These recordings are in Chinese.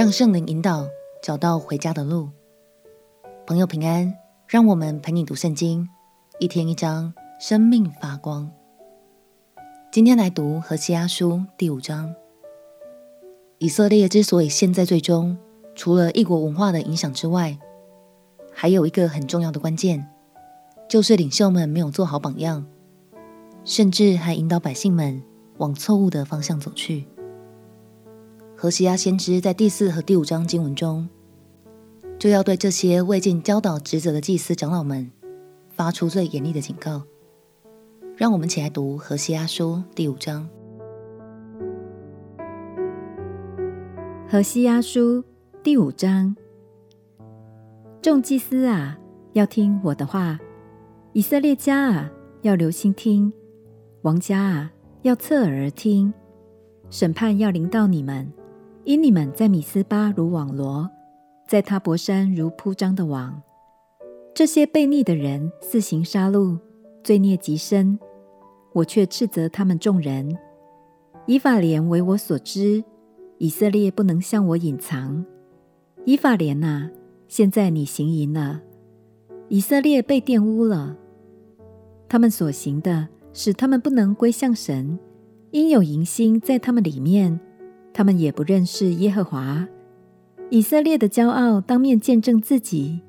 让圣灵引导，找到回家的路。朋友平安，让我们陪你读圣经，一天一章，生命发光。今天来读何西阿书第五章。以色列之所以陷在最终，除了异国文化的影响之外，还有一个很重要的关键，就是领袖们没有做好榜样，甚至还引导百姓们往错误的方向走去。何西阿先知在第四和第五章经文中，就要对这些未尽教导职责的祭司长老们发出最严厉的警告。让我们起来读何西阿书第五章。何西阿书第五章，众祭司啊，要听我的话；以色列家啊，要留心听；王家啊，要侧耳听。审判要临到你们，因你们在米斯巴如网罗，在他泊山如铺张的网。这些悖逆的人肆行杀戮，罪孽极深，我却斥责他们众人。以法莲为我所知。以色列不能向我隐藏，以法莲啊，现在你行淫了，以色列被玷污了。他们所行的，使他们不能归向神，因有淫心在他们里面，他们也不认识耶和华。以色列的骄傲当面见证自己，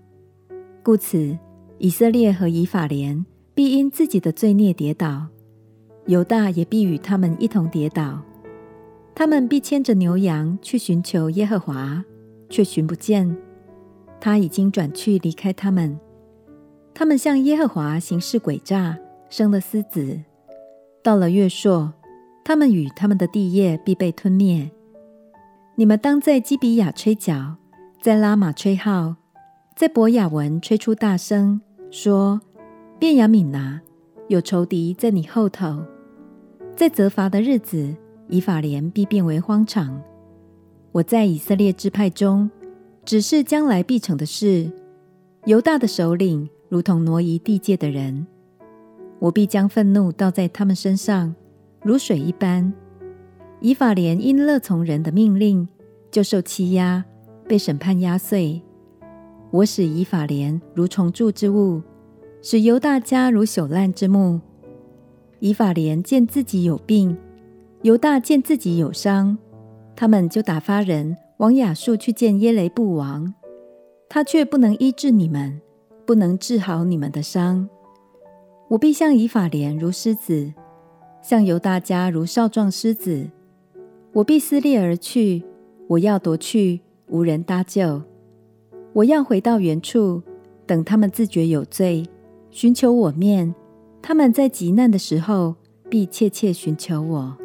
故此以色列和以法莲必因自己的罪孽跌倒，犹大也必与他们一同跌倒。他们必牵着牛羊去寻求耶和华，却寻不见。他已经转去离开他们。他们向耶和华行事诡诈，生了私子。到了月朔，他们与他们的地业必被吞灭。你们当在基比亚吹角，在拉玛吹号，在伯亚文吹出大声，说：便雅悯拿，有仇敌在你后头。在责罚的日子。以法莲必变为荒场。我在以色列支派中指示将来必成的事。犹大的首领如同挪移地界的人，我必将愤怒倒在他们身上，如水一般。以法莲因乐从人的命令，就受欺压，被审判压碎。我使以法莲如虫蛀之物，使犹大家如朽烂之木。以法莲见自己有病。犹大见自己有伤，他们就打发人往亚述去见耶雷布王，他却不能医治你们，不能治好你们的伤。我必向以法莲如狮子，向犹大家如少壮狮子。我必撕裂而去，我要夺去，无人搭救。我要回到原处，等他们自觉有罪，寻求我面。他们在极难的时候，必切切寻求我。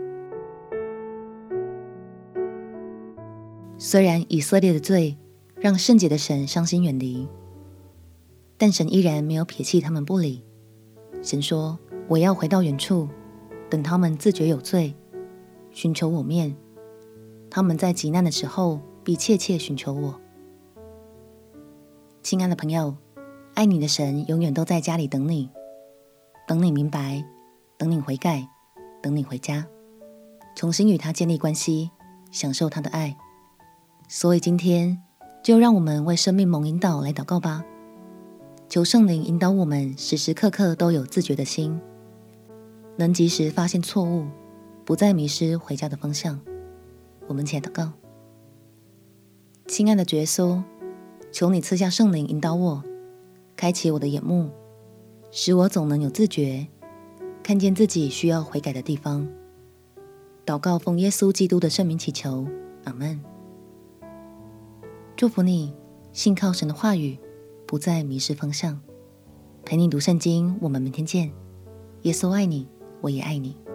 虽然以色列的罪让圣洁的神伤心远离，但神依然没有撇弃他们不理。神说：“我要回到原处，等他们自觉有罪，寻求我面。他们在急难的时候必切切寻求我。”亲爱的朋友，爱你的神永远都在家里等你，等你明白，等你悔改，等你回家，重新与他建立关系，享受他的爱。所以今天就让我们为生命蒙引导来祷告吧，求圣灵引导我们，时时刻刻都有自觉的心，能及时发现错误，不再迷失回家的方向。我们且祷告：亲爱的耶稣，求你赐下圣灵引导我，开启我的眼目，使我总能有自觉，看见自己需要悔改的地方。祷告奉耶稣基督的圣名祈求，阿门。祝福你，信靠神的话语，不再迷失方向。陪你读圣经，我们明天见。耶稣爱你，我也爱你。